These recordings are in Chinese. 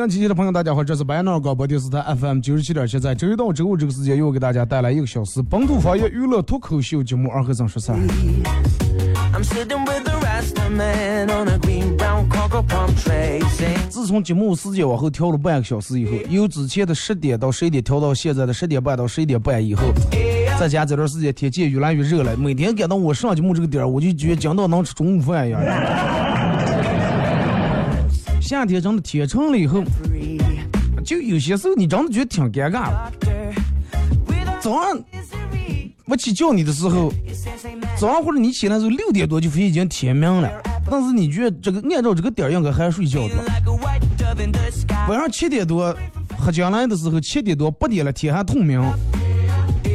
好了啊，沈阳机器的朋友，大家好，这是白闹广播电视台 FM 九十七点七，在周一到周五这个时间，又给大家带来一个小时本土方言娱乐脱口秀节目《二和尚说事儿》。自从节目时间往后调了半个小时以后，由之前的十点到十一点调到现在的十点半到十一点半以后，再加这段时间天气越来越热了，每天赶到我上节目这个点儿，我就觉得讲到能吃中午饭一样。夏天真的天长了以后，就有些时候你真的觉得挺尴尬的。早上我起叫你的时候，早上或者你起来的时候六点多就已经天明了，但是你觉得这个按照这个点应该还睡觉的。晚上七点多喝江来的时候，七点多八点了天还透明。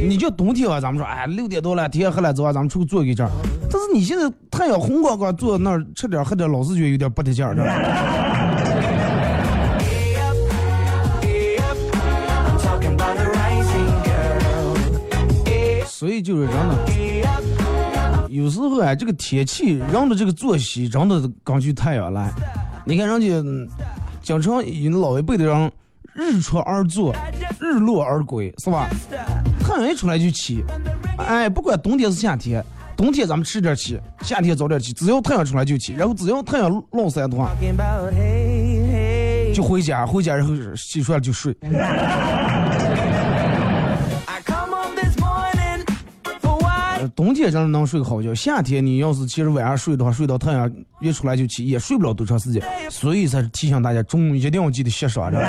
你就冬天啊，咱们说哎六点多了天黑了，走啊，咱们出去坐一阵。但是你现在太阳红光光坐那儿吃点喝点，老是觉得有点不得劲儿的。所以就是人呢，有时候啊，这个天气，人的这个作息，真的根据太阳来。你看人家经常有老一辈的人，日出而作，日落而归，是吧？太阳一出来就起，哎，不管冬天是夏天，冬天咱们迟点起，夏天早点起，只要太阳出来就起，然后只要太阳落山的话，就回家，回家然后洗漱了就睡。冬天真的能睡个好觉，夏天你要是其实晚上睡的话，睡到太阳一出来就起，也睡不了多长时间。所以才是提醒大家中午一定要记得洗刷的。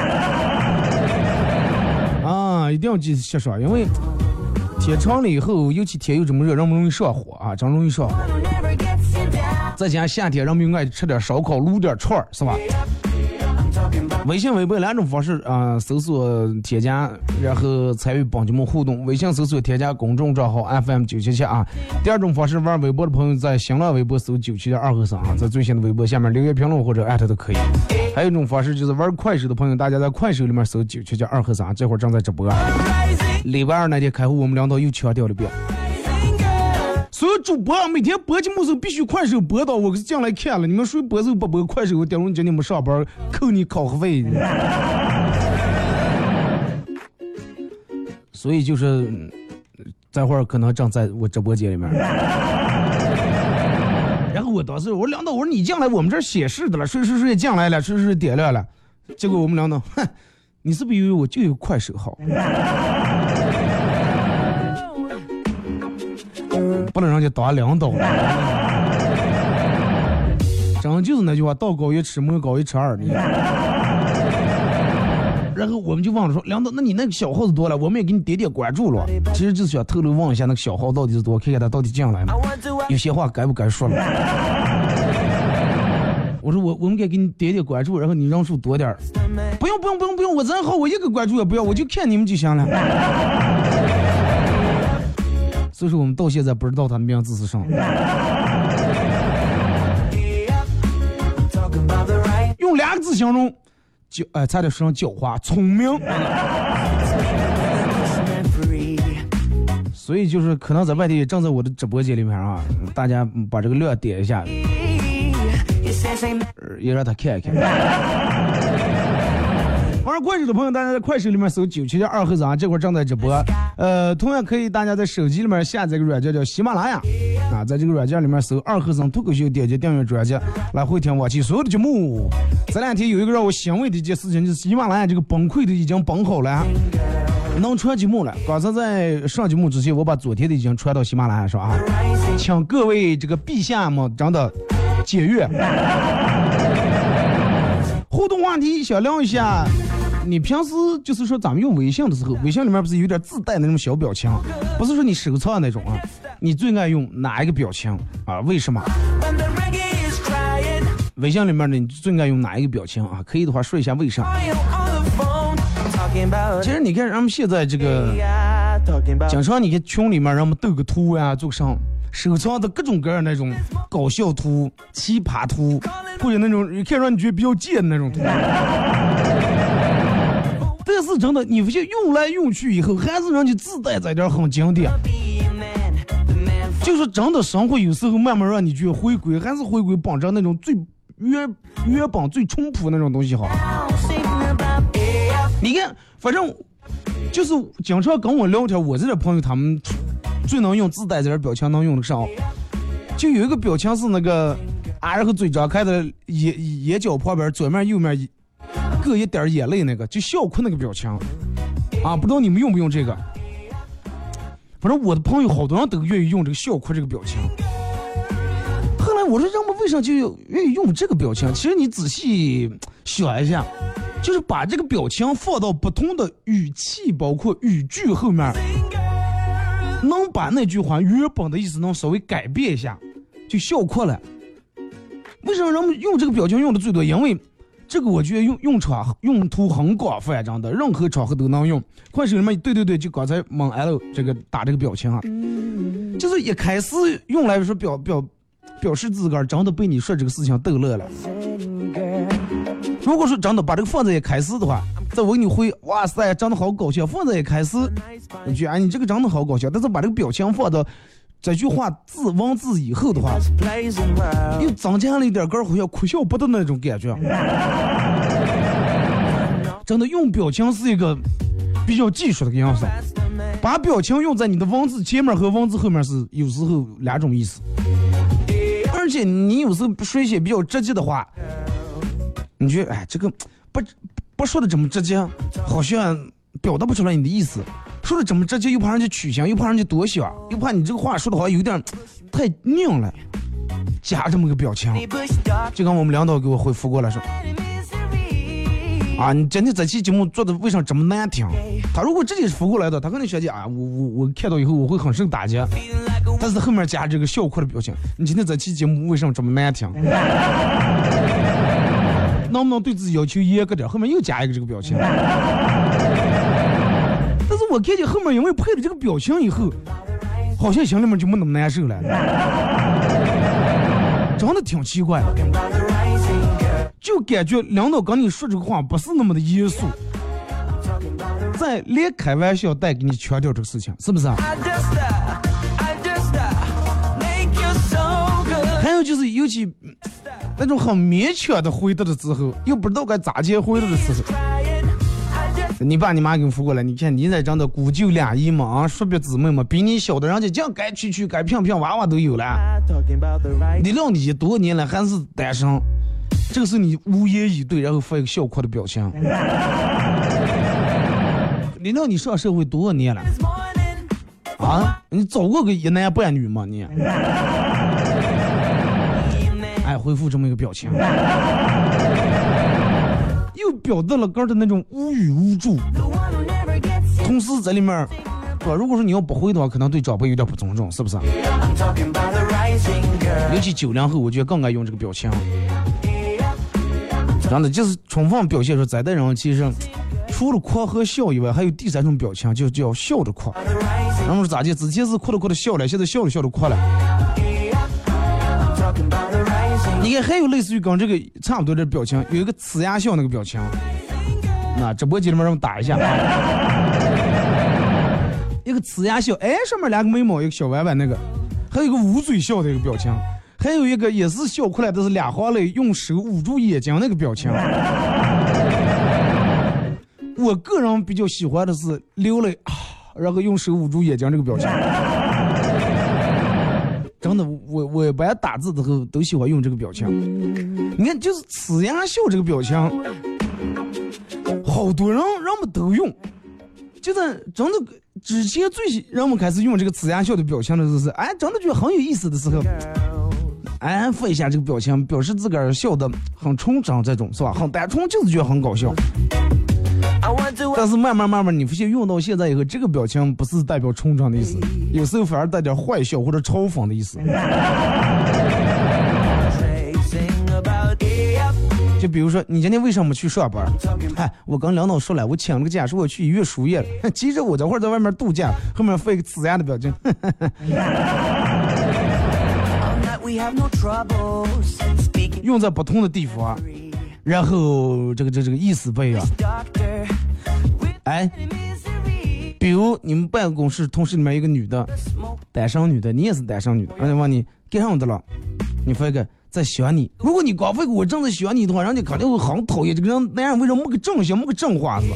啊，一定要记得洗刷，因为天长了以后，尤其天又这么热，人们容易上火啊，真容易上火。再加上夏天人们爱吃点烧烤、撸点串儿，是吧？微信、微博两种方式啊，搜索添加，然后参与帮节目互动。微信搜索添加公众账号 FM 九七七啊。第二种方式，玩微博的朋友在新浪微博搜九七点二和尚啊，在最新的微博下面留言评论或者艾特都可以。还有一种方式就是玩快手的朋友，大家在快手里面搜九七点二和尚，这会儿正在直播。礼拜二那天开会，我们领导又强调了一遍。所有主播每天播节目时候必须快手播到，我进来看了，你们谁播时候不播快手，我顶着今天没上班扣你考核费。所以就是，这会儿可能正在我直播间里面。然后我当时我说领导，我说你进来我们这显示的了，谁谁谁进来了，谁谁点亮了。结果我们领导，哼，你是不是以为我就有快手号？不能让人家当领导了，真就是那句话，道高一尺，魔高一尺二的。然后我们就忘了说，领导，那你那个小号子多了？我们也给你点点关注了。其实就是想透露问一下那个小号到底是多，看看他到底进来没。有些话该不该说了？我说我我们该给你点点关注，然后你人数多点儿。不用不用不用不用，我人好，我一个关注也不要，我就看你们就行了。所以说我们到现在不知道他的名字是啥。用两个字形容，狡哎，差点说成狡猾、聪明。所以就是可能在外地正在我的直播间里面啊，大家把这个亮点一下。也让他看一看。玩快手的朋友，大家在快手里面搜“九七二和尚”，这会儿正在直播。呃，同样可以大家在手机里面下载个软件叫喜马拉雅，啊，在这个软件里面搜“二和尚脱口秀”，点击订阅专辑来回听往期所有的节目。这两天有一个让我欣慰的一件事情，就是喜马拉雅这个崩溃的已经崩好了，能传节目了。刚才在上节目之前，我把昨天的已经传到喜马拉雅上啊，请各位这个陛下们真的检阅。互动话题想聊一下。你平时就是说咱们用微信的时候，微信里面不是有点自带那种小表情，不是说你收藏那种啊？你最爱用哪一个表情啊？为什么？微信里面呢，你最爱用哪一个表情啊？可以的话说一下为啥？其实你看，人们现在这个，经常你看群里面人们斗个图呀，做上收藏的各种各样那种搞笑图、奇葩图，或者那种一看让你觉得比较贱的那种图。但是真的，你发现用来用去以后，还是人家自带这点很经典。就是真的，生活有时候慢慢让你去回归，还是回归本着那种最原原本、最淳朴那种东西好。你看，反正就是经常跟我聊天，我这点朋友他们最能用自带这点表情，能用得上。就有一个表情是那个啊，然后嘴张开的眼眼角旁边左面右面。搁一点眼泪那个，就笑哭那个表情，啊，不知道你们用不用这个？反正我的朋友好多人都愿意用这个笑哭这个表情。后来我说，人们为啥就愿意用这个表情？其实你仔细想一下，就是把这个表情放到不同的语气，包括语句后面，能把那句话原本的意思能稍微改变一下，就笑哭了。为什么人们用这个表情用的最多？因为这个我觉得用用场用途很广泛，真的，任何场合都能用。快手里面，对对对，就刚才猛 L 这个打这个表情啊，就是一开始用来说表表表示自个儿真的被你说这个事情逗乐了。如果说真的把这个放在一开始的话，再我给你回，哇塞，真的好搞笑。放在一开始，你觉得哎，你这个真的好搞笑。但是把这个表情放到。这句话字文字以后的话，又增加了一点个好像哭笑不得那种感觉。真的用表情是一个比较技术的样子，把表情用在你的文字前面和文字后面是有时候两种意思。而且你有时候说一些比较直接的话，你觉得哎这个不不说的这么直接，好像表达不出来你的意思。说的这么直接，又怕人家取笑，又怕人家多想，又怕你这个话说的好像有点太拧了，加这么个表情。就刚我们领导给我回复过来说，啊，你今天这期节目做的为啥这么难听？他如果直接复过来的，他可能学姐啊，我我我看到以后我会很受打击。但是后面加这个笑哭的表情，你今天这期节目为什么这么难听？能不能对自己要求严格点？后面又加一个这个表情。我看见后面因为配了这个表情以后，好像心里面就没那么难受了，真的挺奇怪，就感觉领导跟你说这个话不是那么的严肃，在连开玩笑带给你强调这个事情，是不是啊？还有就是，尤其那种很勉强的回答的时候，又不知道该咋接回答的时候。你爸你妈给你扶过来，你看你在这的孤舅俩姨嘛啊，叔伯姊妹嘛，比你小的人家这样该娶娶该骗骗娃娃都有了。你让你多少年了还是单身，这个是你无言以对，然后发一个笑哭的表情。你让你上社会多少年了？啊，你找过个一男半女吗你？哎，回复这么一个表情。又表达了哥的那种无语无助，同时在里面，是吧？如果说你要不会的话，可能对长辈有点不尊重，是不是？尤其九零后，我觉得更爱用这个表情。真的，就是充分表现出咱的人其实除了哭和笑以外，还有第三种表情，就叫笑着哭。然后是咋的？之前是哭着哭着笑了，现在笑着笑着哭了。还有类似于跟这个差不多的表情，有一个呲牙笑那个表情。那直播间里面让我打一下。一个呲牙笑，哎，上面两个眉毛，一个小弯弯那个，还有一个捂嘴笑的一个表情。还有一个也是笑出来的是俩行泪，用手捂住眼睛那个表情。我个人比较喜欢的是流泪啊，然后用手捂住眼睛这个表情。真的，我我一般打字的时候都喜欢用这个表情。你看，就是呲牙笑这个表情，好多人人们都用。就是真的之前最人们开始用这个呲牙笑的表情的时候，是哎，真的觉得很有意思的时候，哎，发一下这个表情，表示自个儿笑的很纯真，这种是吧？很单纯，就是觉得很搞笑。但是慢慢慢慢，你发现用到现在以后，这个表情不是代表冲撞的意思，有时候反而带点坏笑或者嘲讽的意思。就比如说，你今天为什么去上班？哎，我跟领导说了，我请了个假，说我去医院输液了。其实我这会儿在外面度假，后面发一个呲牙的表情。用在不同的地方。然后这个这这个意思不一样，哎，比如你们办公室同事里面一个女的，单身女的，你也是单身女的，人家问你干啥的了，你发一个在喜欢你。如果你光发个我正在喜欢你的话，人家肯定会很讨厌这个人，男人为什么没个正形，没个正话子？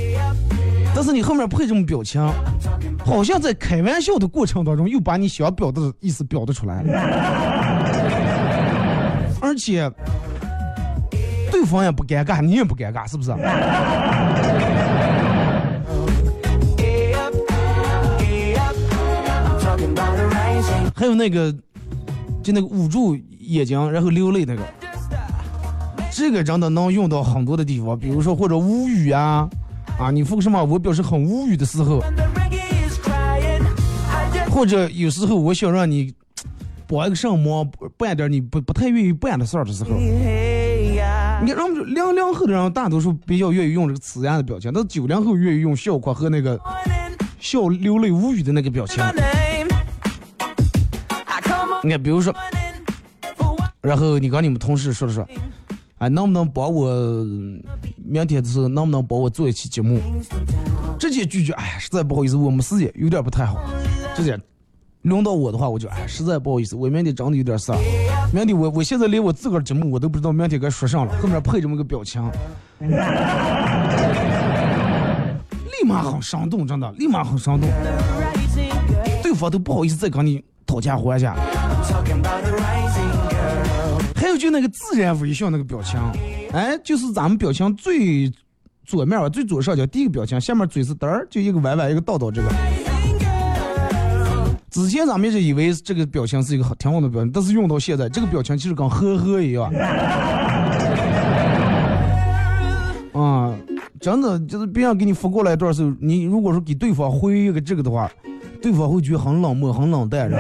但是你后面配这种表情，好像在开玩笑的过程当中，又把你想表达的意思表达出来了，而且。对方也不尴尬，你也不尴尬，是不是？还有那个，就那个捂住眼睛然后流泪那个，这个真的能用到很多的地方，比如说或者无语啊，啊，你说什么我表示很无语的时候，或者有时候我想让你 帮一个什么，办点你不不太愿意办的事儿的时候。你看，让零零后的人大多数比较愿意用这个呲牙的表情，但是九零后愿意用笑哭和那个笑流泪无语的那个表情。你看，比如说，然后你跟你们同事说了说，哎，能不能帮我明天的时候能不能帮我做一期节目？直接拒绝，哎，实在不好意思，我们时间有点不太好，直接。轮到我的话，我就哎，实在不好意思，我明天真的有点事儿。明天我我现在连我自个儿节目我都不知道明天该说啥了，后面配这么个表情，立马很生动，真的，立马很生动。对方都不好意思再跟你讨价还价。还有就那个自然微笑那个表情，哎，就是咱们表情最左面吧，最左上角第一个表情，下面嘴是嘚儿，就一个歪歪一个倒倒这个。之前咱们一直以为这个表情是一个很挺好的表情，但是用到现在，这个表情其实跟呵呵一样。啊，真的就是别人给你发过来一段时候，你如果说给对方回一个这个的话，对方会觉得很冷漠、很冷淡，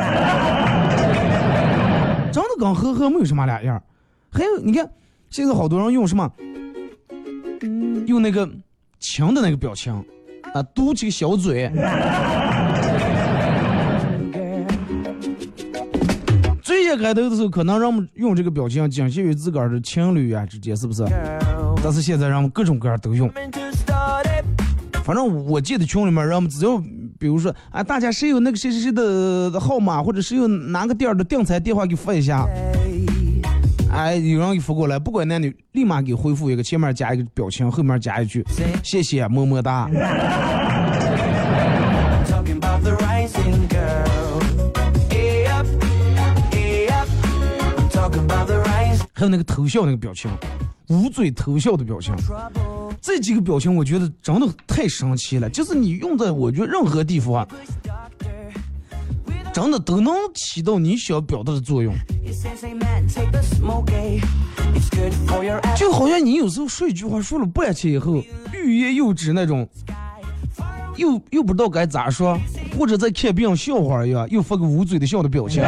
真的跟呵呵没有什么两样。还有，你看现在好多人用什么，用那个亲的那个表情，啊，嘟起个小嘴。开头的时候可能让我们用这个表情仅限于自个儿的情侣啊之间，是不是？但是现在让们各种各样都用。反正我记得群里面，让我们只要比如说啊，大家谁有那个谁谁谁的号码，或者是有哪个店的订餐电话给发一下。哎，有人给发过来，不管男女，立马给回复一个，前面加一个表情，后面加一句谢谢，么么哒。还有那个偷笑那个表情，捂嘴偷笑的表情，这几个表情我觉得真的太神奇了。就是你用在我觉得任何地方，真的都能起到你想表达的作用。就好像你有时候说一句话说了半天以后，欲言又止那种，又又不知道该咋说，或者在看别人笑话一样，又发个捂嘴的笑的表情。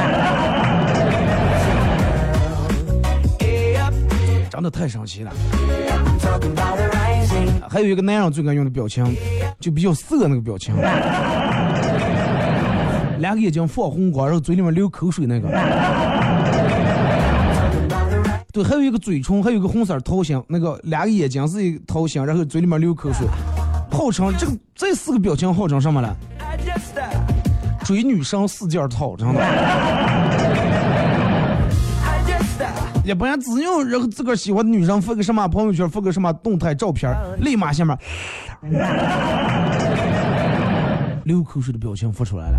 长得太神奇了，还有一个男人最爱用的表情，就比较色那个表情，两个眼睛放红光，然后嘴里面流口水那个。对，还有一个嘴唇，还有一个红色桃心，那个两个眼睛是一个桃心，然后嘴里面流口水，号称这个这四个表情号称什么了？追女生四件套，真的。也不然只用然后自个儿喜欢的女生发个什么朋友圈，发个什么动态照片，立马下面流口水的表情发出来了。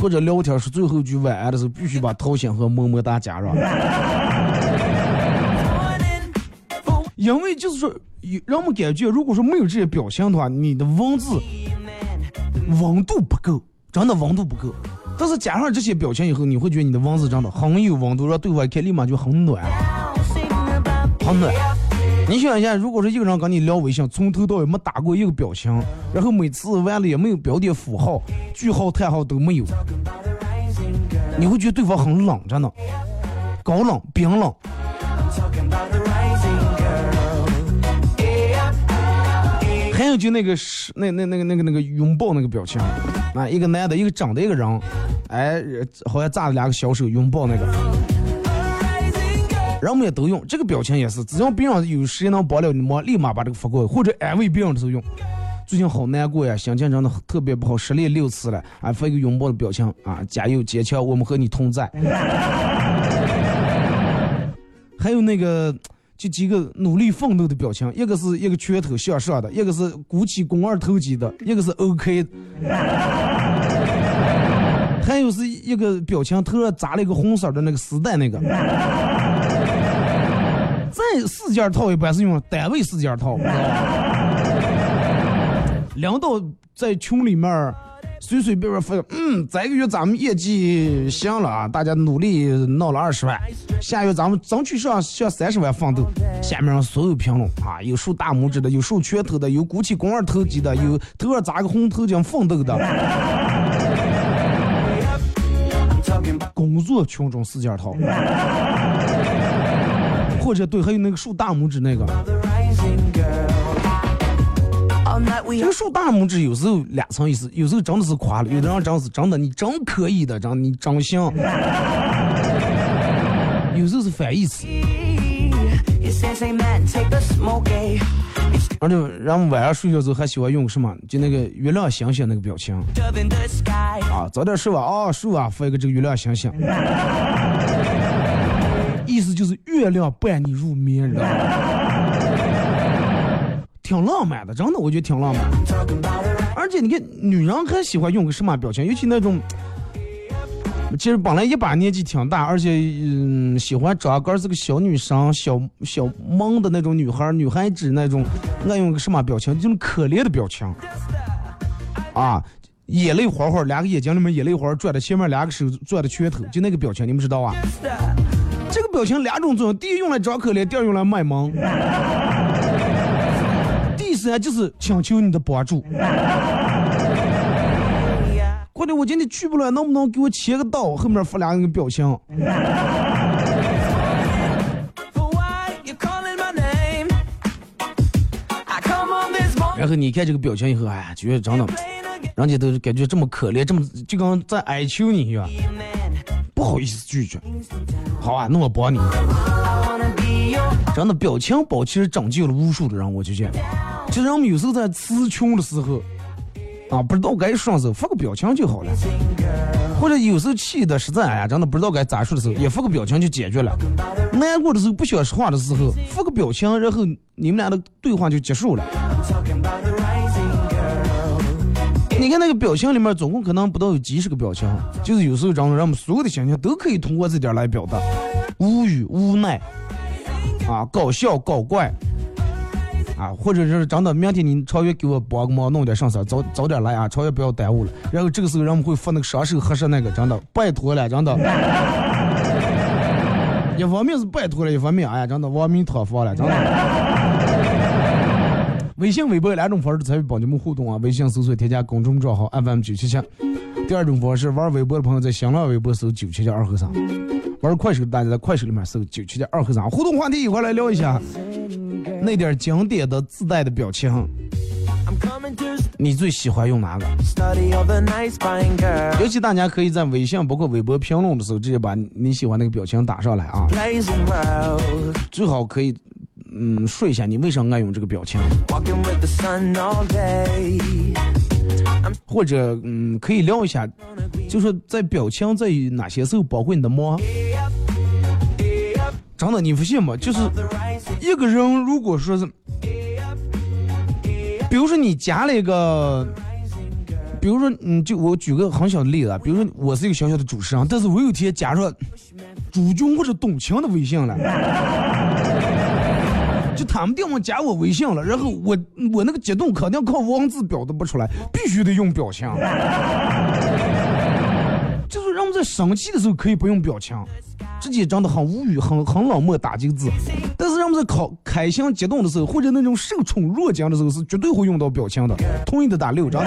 或者聊天是最后一句晚安的时候，必须把头像和么么哒加上。因为就是说，让我们感觉，如果说没有这些表情的话，你的文字温度不够，真的温度不够。但是加上这些表情以后，你会觉得你的文字真的很有温度，让对方一看立马就很暖，很暖。你想一下，如果说一个人跟你聊微信，从头到尾没打过一个表情，然后每次完了也没有标点符号、句号、叹号都没有，你会觉得对方很冷，真的，高冷、冰冷。还有就那个是那那那个那个那个拥抱那个表情，啊，一个男的，一个长的一个人，哎，好像扎了两个小手拥抱那个，人们也都用这个表情也是，只要别人有谁能帮了你忙，立马把这个发过来，或者安慰别人的时候用。最近好难过呀，心情真的特别不好，失恋六次了，啊，发一个拥抱的表情，啊，加油坚强，我们和你同在。还有那个。就几个努力奋斗的表情，一个是一个拳头向上的，一个是鼓起肱二头肌的，一个是 OK，还有是一个表情头上扎了一个红色的那个丝带那个。再四件套一般是用单位四件套，领导在群里面。随随便便发，嗯，这个月咱们业绩行了啊，大家努力闹了二十万，下月咱们争取上向三十万奋斗。下面所有评论啊，有竖大拇指的，有竖拳头的，有鼓起肱二头肌的，有头上扎个红头巾奋斗的。不做群众四件套，或者对，还有那个竖大拇指那个。这个竖大拇指有时候两层意思，有时候真的是夸了，有的人真是真的，你真可以的，真你真行。有时候是反义词。而且人们晚上睡觉时候还喜欢用什么？就那个月亮星星那个表情。啊，早点睡吧，啊，睡啊，发一个这个月亮星星。意思就是月亮伴你入眠，知道吗？挺浪漫的，真的，我觉得挺浪漫。而且你看，女人还喜欢用个什么表情？尤其那种，其实本来一把年纪挺大，而且嗯，喜欢长个是个小女生、小小萌的那种女孩、女孩子那种，爱用个什么表情？这种可怜的表情。啊，眼泪花花，两个眼睛里面眼泪花转的，前面两个手转的拳头，就那个表情，你们知道啊？这个表情两种作用：第一用来装可怜，第二用来卖萌。第三就是请求你的帮助。我今天去不了，能不能给我签个到？后面发两个表情。然后你看这个表情以后，哎，觉得真的，人家都感觉这么可怜，这么就跟在哀求你一样，不好意思拒绝。好啊，那我帮你。真的，表情包其实拯救了无数的人，我就觉得。其实我们有时候在词穷的时候，啊，不知道该说什么，发个表情就好了。或者有时候气的实在哎呀，真的不知道该咋说的时候，也发个表情就解决了。难过的时候不想说话的时候，发个表情，然后你们俩的对话就结束了。你看那个表情里面，总共可能不到有几十个表情，就是有时候真的，让我们所有的心情都可以通过这点来表达：无语、无奈，啊，搞笑、搞怪。啊，或者是真的，明天你超越给我帮个忙，弄点上色，早早点来啊，超越不要耽误了。然后这个时候人们会发那个双手合十那个，真的拜托了，真的。一方面是拜托了，一方面哎呀，真的亡命陀佛了，真的。微信、微博两种方式参与帮你们互动啊，微信搜索添加公众账号 FM 九七七。第二种方式，玩微博的朋友在新浪微博搜九七七二和三，玩快手的大家在快手里面搜九七点二和尚。互动话题一块来聊一下。那点经典的自带的表情，你最喜欢用哪个？尤其大家可以在微信包括微博评论的时候，直接把你喜欢那个表情打上来啊！最好可以，嗯，说一下你为什么爱用这个表情，或者嗯，可以聊一下，就说在表情在于哪些时候包括你的猫。真的，你不信吗？就是一个人，如果说是，比如说你加了一个，比如说，嗯，就我举个很小的例子，比如说我是一个小小的主持人，但是我有天加上朱军或者董卿的微信了，就他们电话加我微信了，然后我我那个激动肯定靠文字表达不出来，必须得用表情。就是让我们在生气的时候可以不用表情，直接真的很无语、很很冷漠打几个字。但是让我们在考开心激动的时候，或者那种受宠若惊的时候，是绝对会用到表情的。同意的打六，真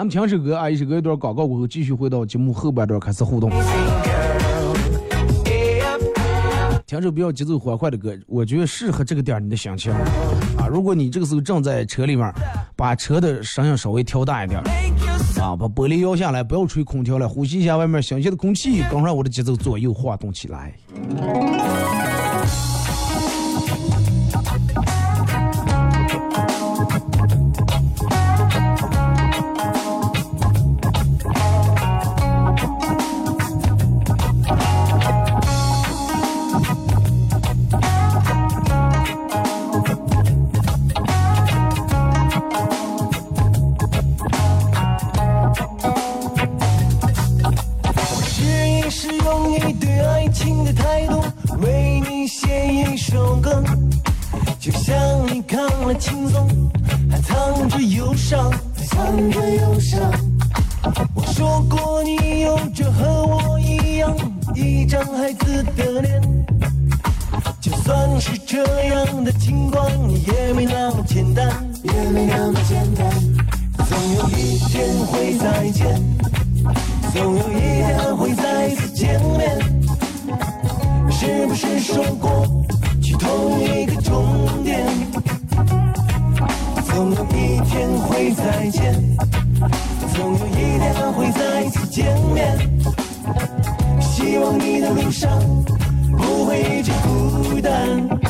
俺们听首歌啊，一首歌一段广告过后，继续回到节目后半段开始互动。听首比较节奏欢快的歌，我觉得适合这个点你的心情啊。如果你这个时候正在车里面，把车的声音稍微调大一点啊，把玻璃摇下来，不要吹空调了，呼吸一下外面新鲜的空气，跟上我的节奏左右晃动起来。尽管也没那么简单也没那么简单总有一天会再见总有一天会再次见面。是不是说过去同一个终点总有一天会再见总有一天会再次见面。希望你的路上不会一直孤单。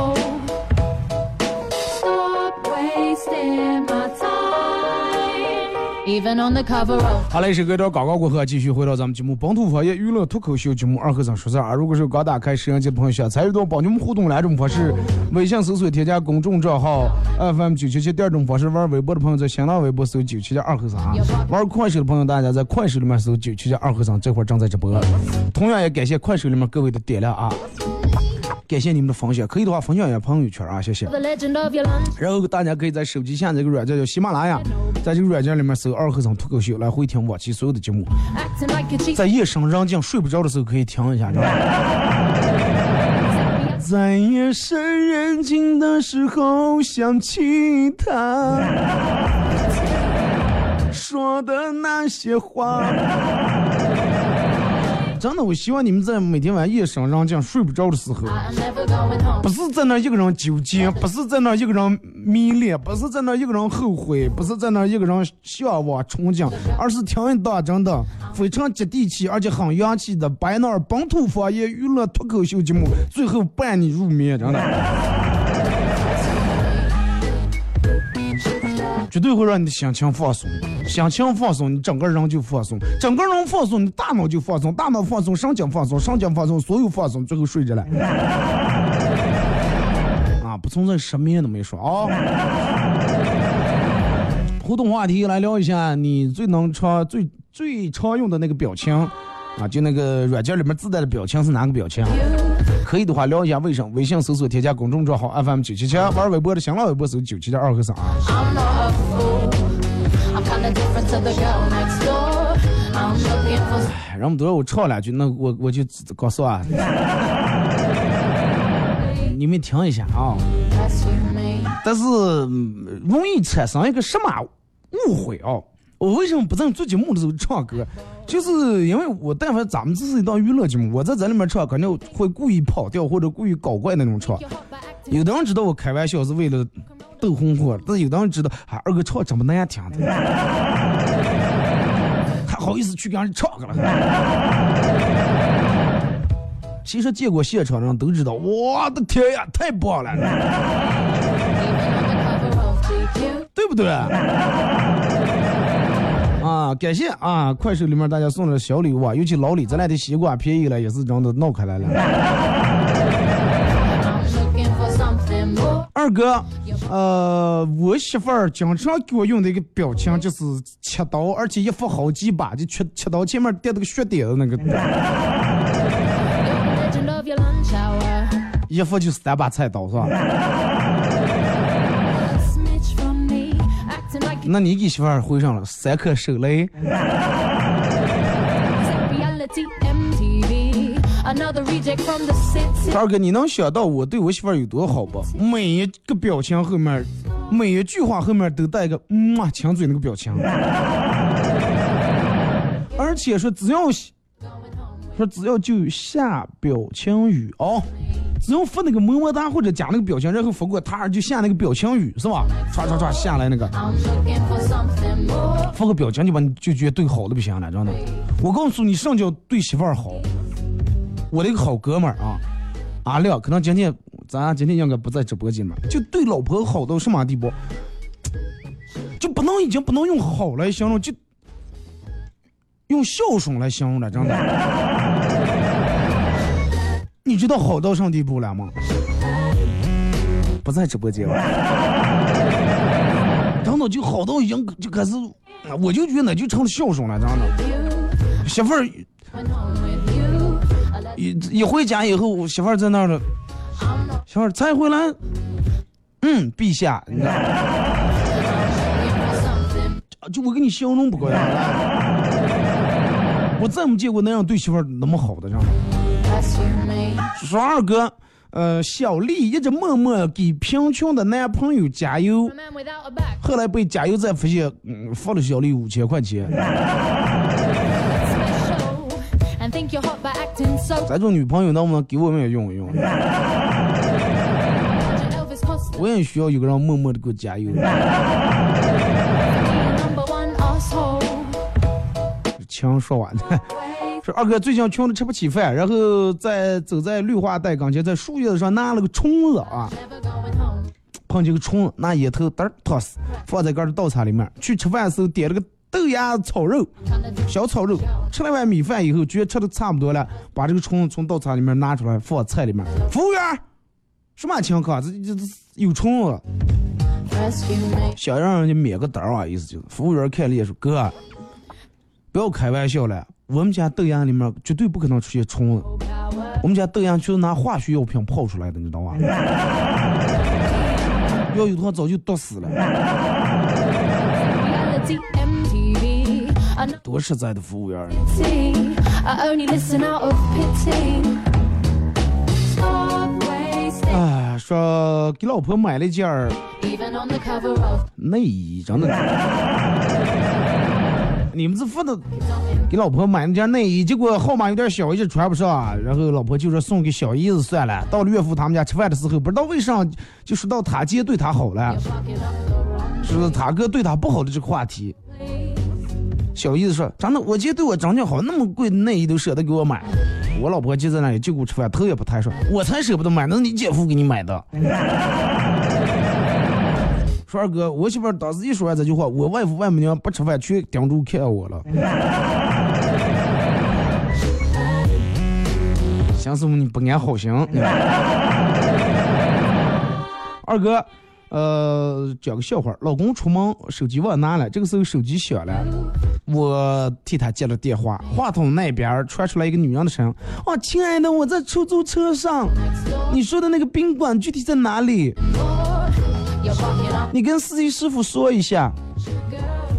好嘞，是隔一段广告过后，继续回到咱们节目本土方言娱乐脱口秀节目二和尚说事儿啊。如果是刚打开摄像机的朋友，想参与到帮你们互动两种方式：微信搜索添加公众账号 FM 九七七；第二种方式，玩微博的朋友在新浪微博搜九七七二和尚啊；玩快手的朋友，大家在快手里面搜九七七二和尚，这会儿正在直播。同样也感谢快手里面各位的点亮啊，感谢你们的分享，可以的话分享一下朋友圈啊，谢谢。然后大家可以在手机下载一个软件叫喜马拉雅，在这个软件里面搜“二和尚脱口秀”来回听往期所有的节目。在夜深人静睡不着的时候可以听一下，知道吧？在夜深人静的时候想起他说的那些话。真的，我希望你们在每天晚上夜深人静睡不着的时候，不是在那一个人纠结，不是在那一个人迷恋，不是在那一个人后悔，不是在那一个人向往憧憬，而是听一段真的非常接地气而且很洋气的白那儿本土方言娱乐脱口秀节目，最后伴你入眠，真的。绝对会让你的心情放松，心情放松，你整个人就放松，整个人放松，你大脑就放松，大脑放松，神经放松，神经放松，所有放松，最后睡着了。啊，不存在失眠的没说啊。互动话题来聊一下，你最能常最最常用的那个表情啊，就那个软件里面自带的表情是哪个表情？可以的话聊一下卫生，微信搜索添加公众账号 FM 九七七，玩微博的新浪微博搜九七七二和尚啊。哎让我们都让我唱两句，那我我就告诉啊，你们听一下啊。但是嗯容易产生一个什么误会啊？我为什么不在做节目的时候唱歌？就是因为我但凡咱们这是一档娱乐节目，我在这里面唱肯定会故意跑调或者故意搞怪那种唱。有的人知道我开玩笑是为了逗红火，但有的人知道，啊，二哥唱这么难听的，还好意思去给人唱去了。其实见过现场的人都知道，我的天呀，太棒了. 对不对？啊，感谢啊！快手里面大家送的小礼物啊，尤其老李，咱俩的西瓜便宜了，也是真的闹开来了。二哥，呃，我媳妇儿经常给我用的一个表情就是切刀，而且一副好几把，就切切刀前面带那个血点的那个. 一副就是三把菜刀，是吧？那你给媳妇儿回上了三颗手雷.二哥，你能想到我对我媳妇儿有多好不？每一个表情后面，每一句话后面都带一个嗯啊亲嘴那个表情，而且说只要说只要就下表情语哦，只要发那个么么哒或者加那个表情，然后发过他就下那个表情语是吧？唰唰唰下来那个.发个表情就把你就觉得对好的不行了，真的。我告诉你，上叫对媳妇儿好。我的一个好哥们儿啊，阿亮，可能今天咱今天应该不在直播间嘛，就对老婆好到什么地步，就不能已经不能用好来形容，就用孝顺来形容了，真的。你知道好到什么地步了吗？不在直播间了，真的就好到已经就开始，我就觉得那就成了孝顺了，真的。媳妇儿一一回家以后，媳妇儿在那儿了，媳妇儿再回来，嗯，陛下，你知道吗？就我给你形容不过呀，我再没见过那样对媳妇儿那么好的，知道吗？说二哥，呃，小丽一直默默给贫穷的男朋友加油，后来被加油站发现，嗯，罚了小丽五千块钱。这种女朋友能不能给我们也用一用？我也需要有个人默默的给我加油。枪说完了。说二哥最近穷的吃不起饭，然后在走在绿化带跟前，在树叶子上拿了个虫子啊，碰见个虫子，拿烟头嘚儿托死，放在个儿稻草里面。去吃饭的时候点了个豆芽炒肉，小炒肉。吃了碗米饭以后，觉得吃的差不多了，把这个虫子从稻草里面拿出来放菜里面。服务员，什么情况？这这这有虫子，想让人家免个单啊，意思就是。服务员看了眼说：“哥，不要开玩笑了。”我们家豆芽里面绝对不可能出现虫子，我们家豆芽就是拿化学药品泡出来的，你知道吧？要有的话早就毒死了。多实在的服务员！哎，说给老婆买了件内衣，真的。你们这副的给老婆买那件内衣，结果号码有点小，一直穿不上。然后老婆就说送给小姨子算了。到了岳父他们家吃饭的时候，不知道为啥就说到他姐对他好了，是他哥对他不好的这个话题。小姨子说：“真的，我姐对我真的好，那么贵的内衣都舍得给我买。”我老婆就在那里就顾吃饭，头也不抬，说：“我才舍不得买，那是你姐夫给你买的。”说二哥，我媳妇当时一说完这句话，我外父外母娘不吃饭，全盯住看我了。想什么你不安好心？二哥，呃，讲个笑话。老公出门手机忘拿了，这个时候手机响了，我替他接了电话。话筒那边传出来一个女人的声音：“哦，亲爱的，我在出租车上，你说的那个宾馆具体在哪里？”你跟司机师傅说一下。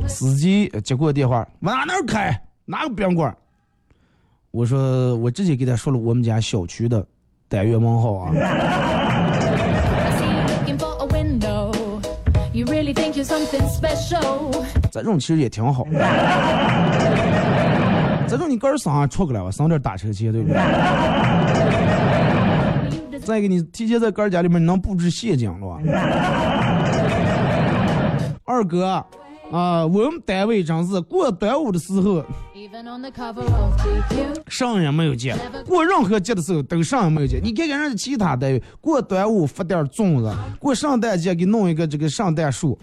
司机接过电话，往哪开？哪个宾馆？我说我直接给他说了我们家小区的单元门号啊。这种其实也挺好。这种你个儿省下出个来，我省点打车钱，对不对？再给你提前在哥儿家里面能布置陷阱了。二哥，啊，我们单位真是过端午的时候，上也没有节；过任何节的时候都上也没有节。你看看人家其他单位过端午发点粽子，过圣诞节给弄一个这个圣诞树。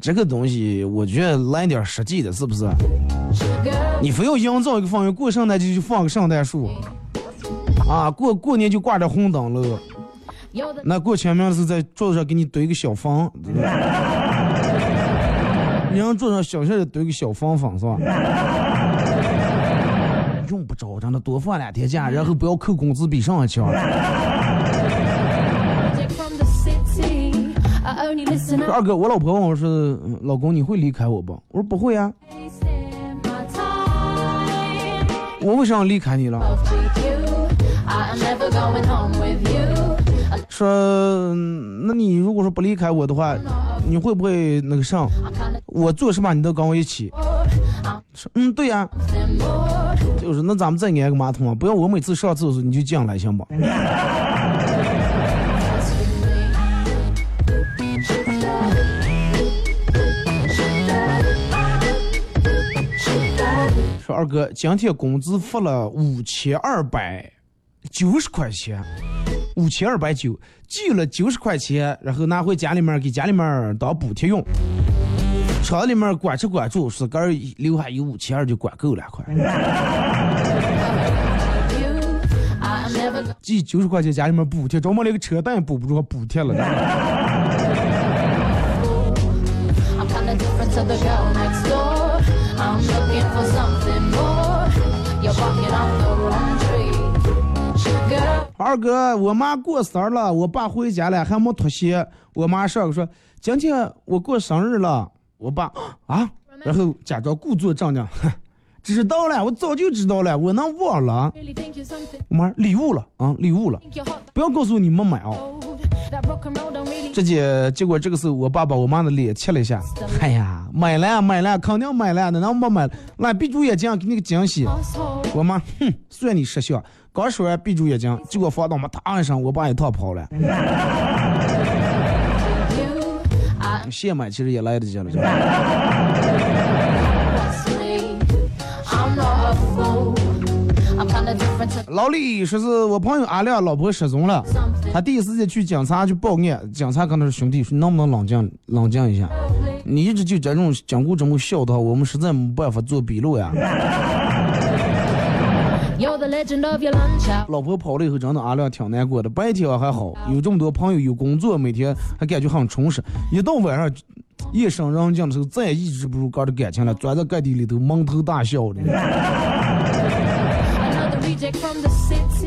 这个东西我觉得来点实际的，是不是？你非要营造一个氛围，过圣诞节就放个圣诞树，啊，过过年就挂点红灯笼，那过清明的时候在桌子上给你堆个小房，人桌上小小的堆个小房房是吧？用不着，真的多放两天假，然后不要扣工资比上还强。二哥，我老婆问我说：“老公，你会离开我不？”我说：“不会啊。”我为啥要离开你了？说，那你如果说不离开我的话，你会不会那个上？我做什么你都跟我一起？说，嗯，对呀。就是那咱们再安个马桶啊，不要我每次上厕所你就进来行不？说二哥，今天工资发了五千二百九十块钱，五千二百九，寄了九十块钱，然后拿回家里面给家里面当补贴用。厂里面管吃管住，自个儿留下有五千二就管够了，快。寄九十块钱家里面补贴，着么连个车贷也补不住，还补贴了。二哥，我妈过生日了，我爸回家了，还没脱鞋。我妈上说，今天我过生日了。我爸啊，然后假装故作张扬，哼，知道了，我早就知道了，我能忘了。我妈礼物了啊，礼物了不要告诉我你没买啊。old. That broken road don't really 这结结果这个时候，我爸把我妈的脸切了一下。哎呀，买了买了，肯定买了，那能没买？来闭住眼睛，给你个惊喜。我妈，哼，算你识相。刚说完闭住眼睛，结果放到嘛，嗒一声，我爸一趟跑了。现买其实也来得及了。me. I'm not a fool. I'm kinda different to 老李说是我朋友阿亮老婆失踪了，他第一时间去警察去报案，警察跟他说兄弟，说能不能冷静冷静一下？你一直就这种讲故这么笑的话，我们实在没办法做笔录呀。老婆跑了以后，真的阿亮挺难过的。白天还好，有这么多朋友，有工作，每天还感觉很充实。一到晚上，夜深人静的时候，再也抑制不住哥的感情了，钻在盖地里头蒙头大笑的。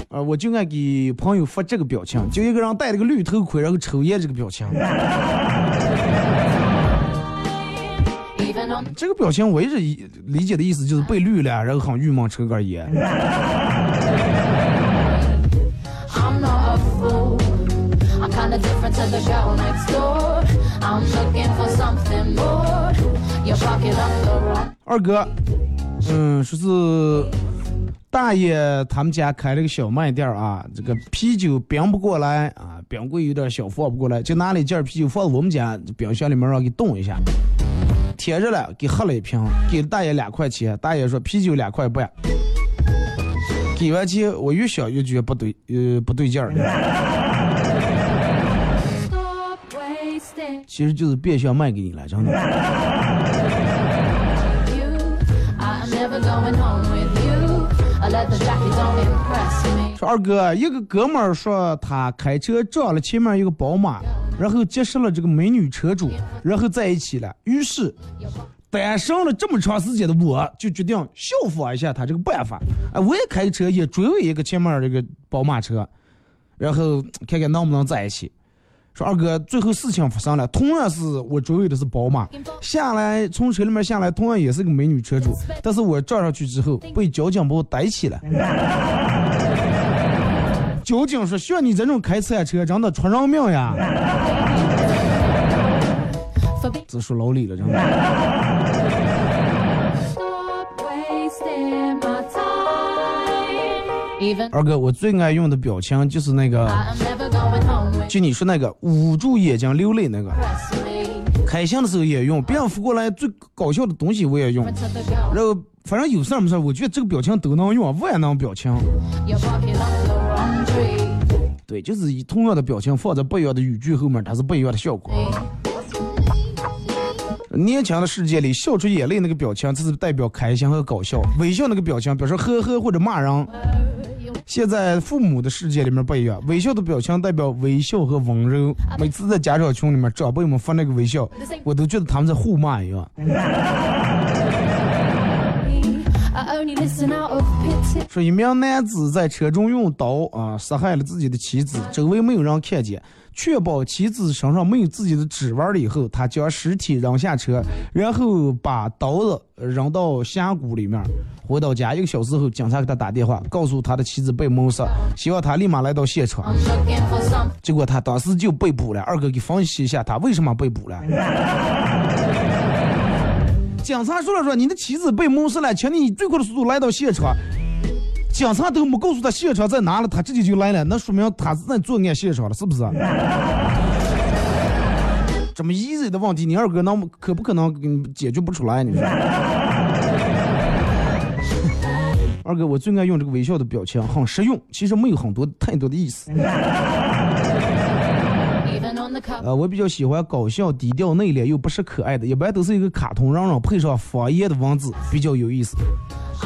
啊，我就爱给朋友发这个表情，就一个人戴了个绿头盔，然后抽烟这个表情。这个表情我一直以理解的意思就是被绿了，然后很郁闷，抽根烟。I'm not a fool. I'm kinda different to the girl next door. I'm looking for something more. You're barking up the wrong. 二哥，嗯，说是大爷他们家开了个小卖店啊，这个啤酒冰不过来啊，冰柜有点小放不过来，就拿了一件啤酒放在我们家冰箱里面让给冻一下。天热了，给喝了一瓶，给大爷两块钱。大爷说啤酒两块半。给完钱，我越想越觉得不对，呃，不对劲儿。Stop wasting 其实就是变相卖给你了，真的。说二哥，一个哥们儿说他开车撞了前面一个宝马，然后结识了这个美女车主，然后在一起了。于是，单身了这么长时间的我，就决定效仿一下他这个办法。哎，我也开车也追尾一个前面这个宝马车，然后看看能不能在一起。说二哥，最后事情发生了，同样是我追尾的是宝马，下来从车里面下来，同样也是个美女车主，但是我撞上去之后被交警把我逮起了。交警说：“像你这种开私家车，真的出人命呀 Forbid.！” 这说老李了，真的。二哥，我最爱用的表情就是那个就你说那个捂住眼睛流泪那个，开心的时候也用，别人扶过来最搞笑的东西我也用。然后反正有事儿没事儿，我觉得这个表情都能用，万能表情。对，就是以同样的表情放在不一样的语句后面，它是不一样的效果。年轻的世界里，笑出眼泪那个表情，这是代表开心和搞笑；微笑那个表情，表示呵呵或者骂人。现在父母的世界里面不一样，微笑的表情代表微笑和温柔。每次在家长群里面，长辈们发那个微笑，我都觉得他们在互骂一样。说一名男子在车中用刀啊杀害了自己的妻子，周围没有人看见，确保妻子身上没有自己的指纹了以后，他将尸体扔下车，然后把刀子扔到峡谷里面。回到家一个小时后，警察给他打电话，告诉他的妻子被谋杀，希望他立马来到现场。结果他当时就被捕了。二哥给分析一下他为什么被捕了。警察说了说你的妻子被谋杀了，请你以最快的速度来到现场。警察都没告诉他现场在哪了，他直接就来了，那说明他是在作案现场了，是不是？这么 easy 的问题，你二哥能可不可能给你解决不出来？你说？二哥，我最爱用这个微笑的表情，很实用，其实没有很多太多的意思。呃，我比较喜欢搞笑、低调、内敛又不失可爱的，一般都是一个卡通人人配上方言的文字，比较有意思，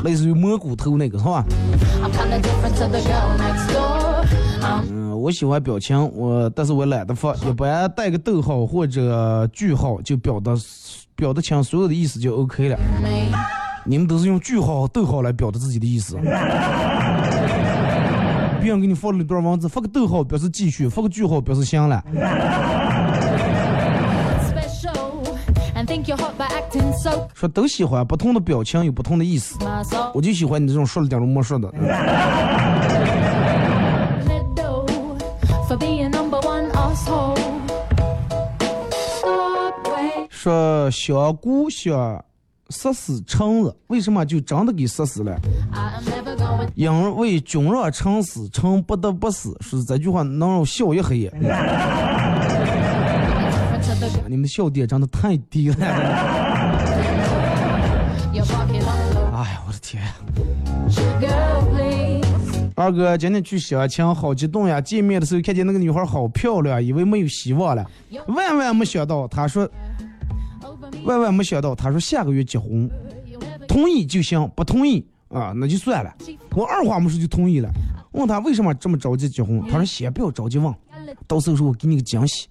类似于蘑菇头那个是吧嗯，我喜欢表情，我但是我懒得发，一般带个逗号或者句号就表达表达清所有的意思就 OK 了。你们都是用句号、逗号来表达自己的意思。别人给你发了一段文字，发个逗号表示继续，发个句号表示行了。说都喜欢不同的表情有不同的意思，我就喜欢你这种说了点都没说的。说小姑想。杀死橙子，为什么就真的给杀死了？因为君让臣死，臣不得不死。是这句话能让我笑一黑夜。你们的笑点真的太低了。哎呀，我的天！二哥今天去相亲，好激动呀！见面的时候看见那个女孩好漂亮，以为没有希望了，万万没想到，她说万万没想到，他说下个月结婚，同意就行，不同意啊那就算了。我二话没说就同意了。问他为什么这么着急结婚，他说先不要着急问，到时候说我给你个惊喜。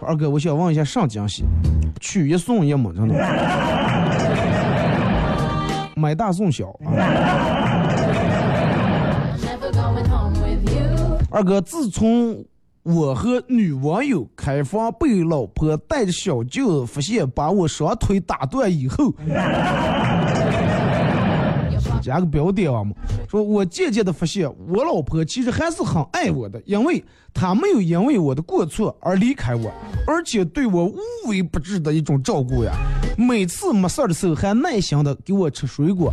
二哥，我想问一下上惊喜，取一送一吗？真的？买大送小啊！二哥，自从我和女网友开房被老婆带着小舅子发现把我双腿打断以后，加个标点啊嘛，说我渐渐的发现，我老婆其实还是很爱我的，因为她没有因为我的过错而离开我，而且对我无微不至的一种照顾呀。每次没事儿的时候还耐心的给我吃水果，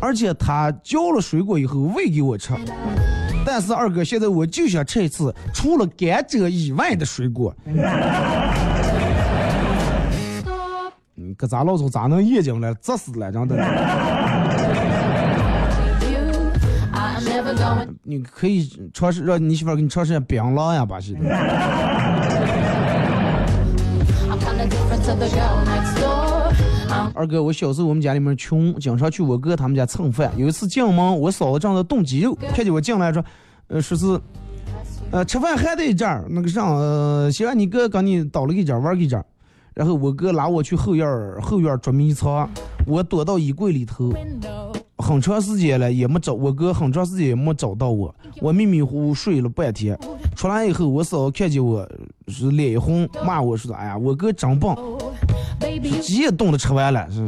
而且她嚼了水果以后喂给我吃。但是二哥，现在我就想吃一次除了甘蔗以外的水果。你搁咱老总咋能眼睛了？窒死了，真的。你可以尝试让你媳妇儿给你尝试下槟榔呀，巴西的。二哥，我小时候我们家里面穷，经常去我哥他们家蹭饭。有一次进门，我嫂子正在炖鸡肉，看见我进来说，呃，说是，呃，吃饭还得一阵儿，那个啥，呃，先让你哥跟你倒了一阵儿，玩一阵儿。然后我哥拉我去后院儿后院儿捉迷藏，我躲到衣柜里头，很长时间了也没找我哥，很长时间也没找到我，我迷迷糊糊睡了半天。出来以后，我嫂子看见我是脸一红，骂我说：“哎呀，我哥真棒，鸡也冻得吃完了。”是。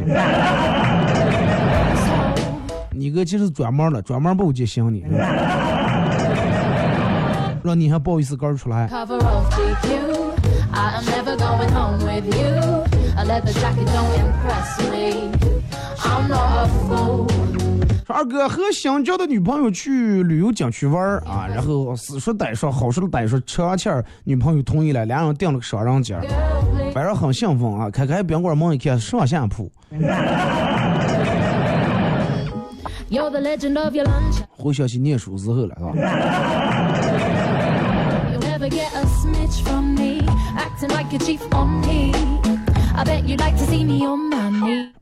你哥其实专门的，专门不接行你，让你还不好意思告出来。说二哥和新交的女朋友去旅游景区玩儿啊，然后死说歹说，好说歹说，吃完钱儿女朋友同意了，俩人订了个双人间.晚上很兴奋啊，开开宾馆门一看上下铺. 回想起念书时候了，是吧？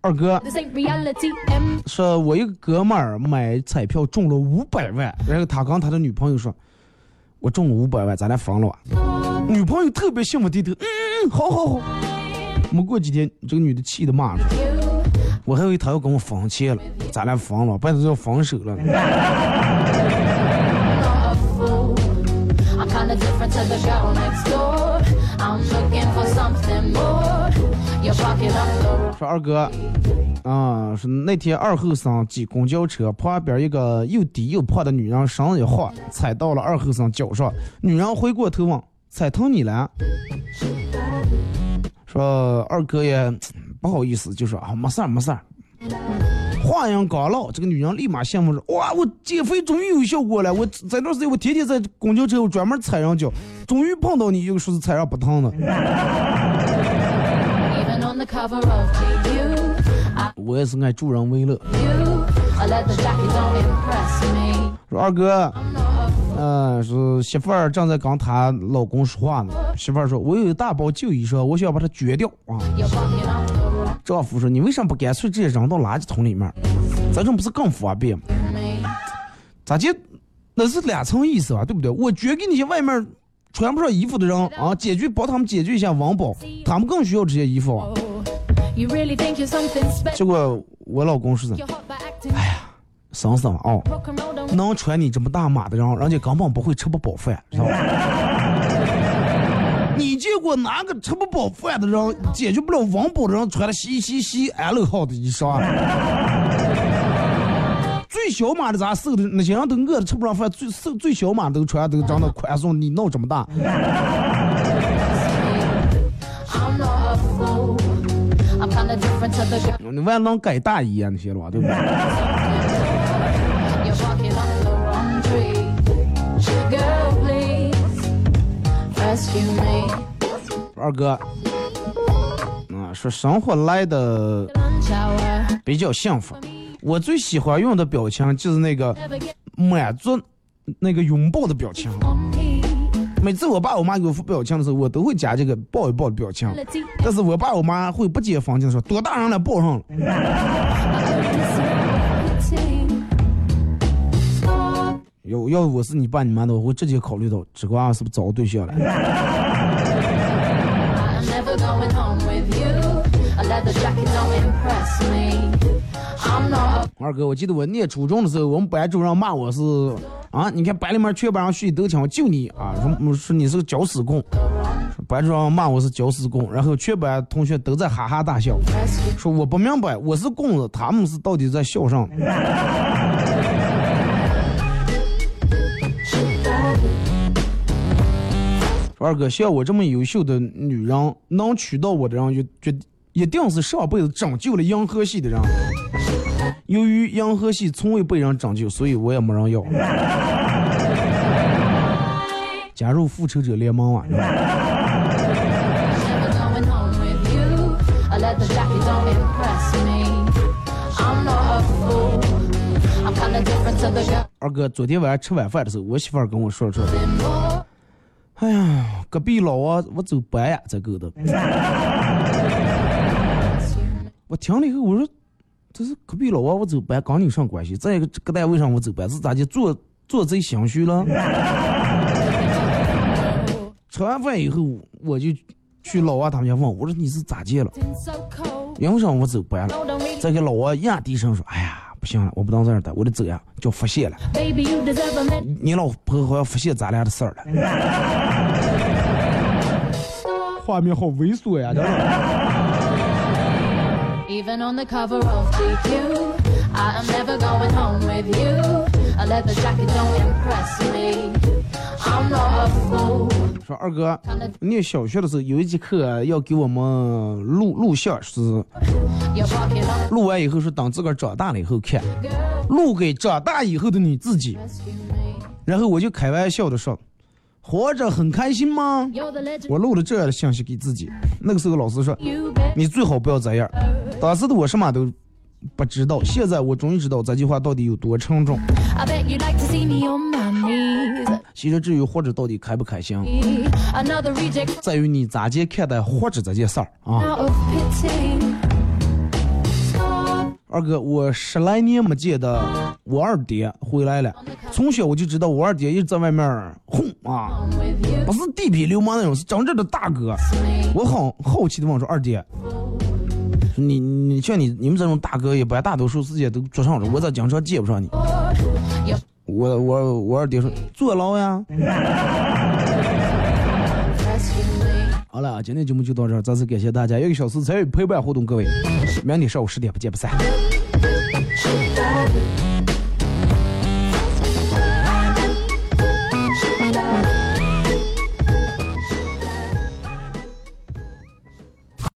二哥，说我一个哥们儿买彩票中了五百万，然后他跟他的女朋友说，我中了五百万，咱俩分了吧。女朋友特别幸福地头，嗯嗯嗯，好好好。没过几天，这个女的气的骂了，我还以为他要跟我分钱了，咱俩分了，半是要分手了。I'm looking for something more 说二哥，啊，是那天二后生挤公交车，旁边一个又低又胖的女人身子一晃，踩到了二后生脚上。女人回过头问：“踩疼你了？”说二哥也不好意思，就说啊，没事儿没事儿。话音刚落，这个女人立马羡慕说：“哇，我减肥终于有效果了！我这段时间我天天在公交车我专门踩人脚，终于碰到你，又说是踩上不疼了。”我也是爱助人为乐。说二哥，呃，是媳妇儿正在跟她老公说话呢。媳妇儿说：“我有一大包旧衣裳，我想把它撅掉啊。You're walking on the wrong ”丈夫说：“你为什么不干脆直接扔到垃圾桶里面？咱这不是更方便吗？咋就那是两层意思吧，对不对？我捐给那些外面穿不上衣服的人啊，解决帮他们解决一下温饱，他们更需要这些衣服啊。结果我老公是 by acting. 省省哦，Rock and roll don't 能穿你这么大码的人，人家根本不会吃不饱饭，知道吧？你见过哪个吃不饱饭的人，解决不了温饱的人穿的西西西 L 号的衣裳啊？最小码的咱瘦的那些人都饿的吃不上饭，最瘦最小码都穿都长得宽松，你闹这么大，你万能改大衣啊那些了吧对不对？二哥啊说生活来的比较幸福。我最喜欢用的表情就是那个满足那个拥抱的表情。Me. 每次我爸我妈给我发表情的时候，我都会加这个抱一抱的表情。但是我爸我妈会不解风情的说：“多大人了，抱上了。Stop. ”要要我是你爸你妈的，我会直接考虑到这个娃是不是找个对象了。二哥，我记得我念初中的时候，我们班主任骂我是啊，你看班里面全班上学习都挺好，就你啊，说说你是个搅屎棍。班主任骂我是搅屎棍，然后全班同学都在哈哈大笑，说我不明白，我是棍子，他们是到底在笑上。说二哥，像我这么优秀的女人，能娶到我的人，就就一定是上辈子拯救了银河系的人。由于银河系从未被人拯救，所以我也没人要。加入复仇者联盟啊！二哥，昨天晚上吃晚饭的时候，我媳妇儿跟我说说，哎呀，隔壁老王、我走白呀，这够的。我听了以后，我说这是隔壁老王我走班，跟你有啥关系？再一个，这个单位上我走班是咋的？做做贼心虚了？吃完饭以后，我就去老王他们家问，我说你是咋的了？因为啥我走班了？再给老王压低声说，哎呀，不行了，我不能在这儿待，我得走呀，叫发现了。你老婆好像发现咱俩的事儿了。画面好猥琐呀，这。Even on the cover of GQ, I am never going home with you. A leather jacket don't impress me. I'm not a fool. 说二哥，念小学的时候有一节课要给我们录录像，是录完以后是等自个儿长大了以后看，录给长大以后的你自己。然后我就开玩笑的说，活着很开心吗.我录了这样的信息给自己。那个时候老师说，你最好不要这样。当时的我什么都不知道，现在我终于知道这句话到底有多沉重。其实至于活着到底开不开心在于你咋接看待活着这件事儿啊。二哥，我十来年没见的我二爹回来了。从小我就知道我二爹一直在外面混啊，不是地痞流氓那种，是真正的大哥。我很好奇的问说：“二爹，你你像你你们这种大哥，一般大多数时间都做上了，我咋经常见不上你？”我我我二爹说：“坐牢呀。”好了，今天节目就到这儿，再次感谢大家一个小时参与陪伴互动，各位，明天上午十点不见不散。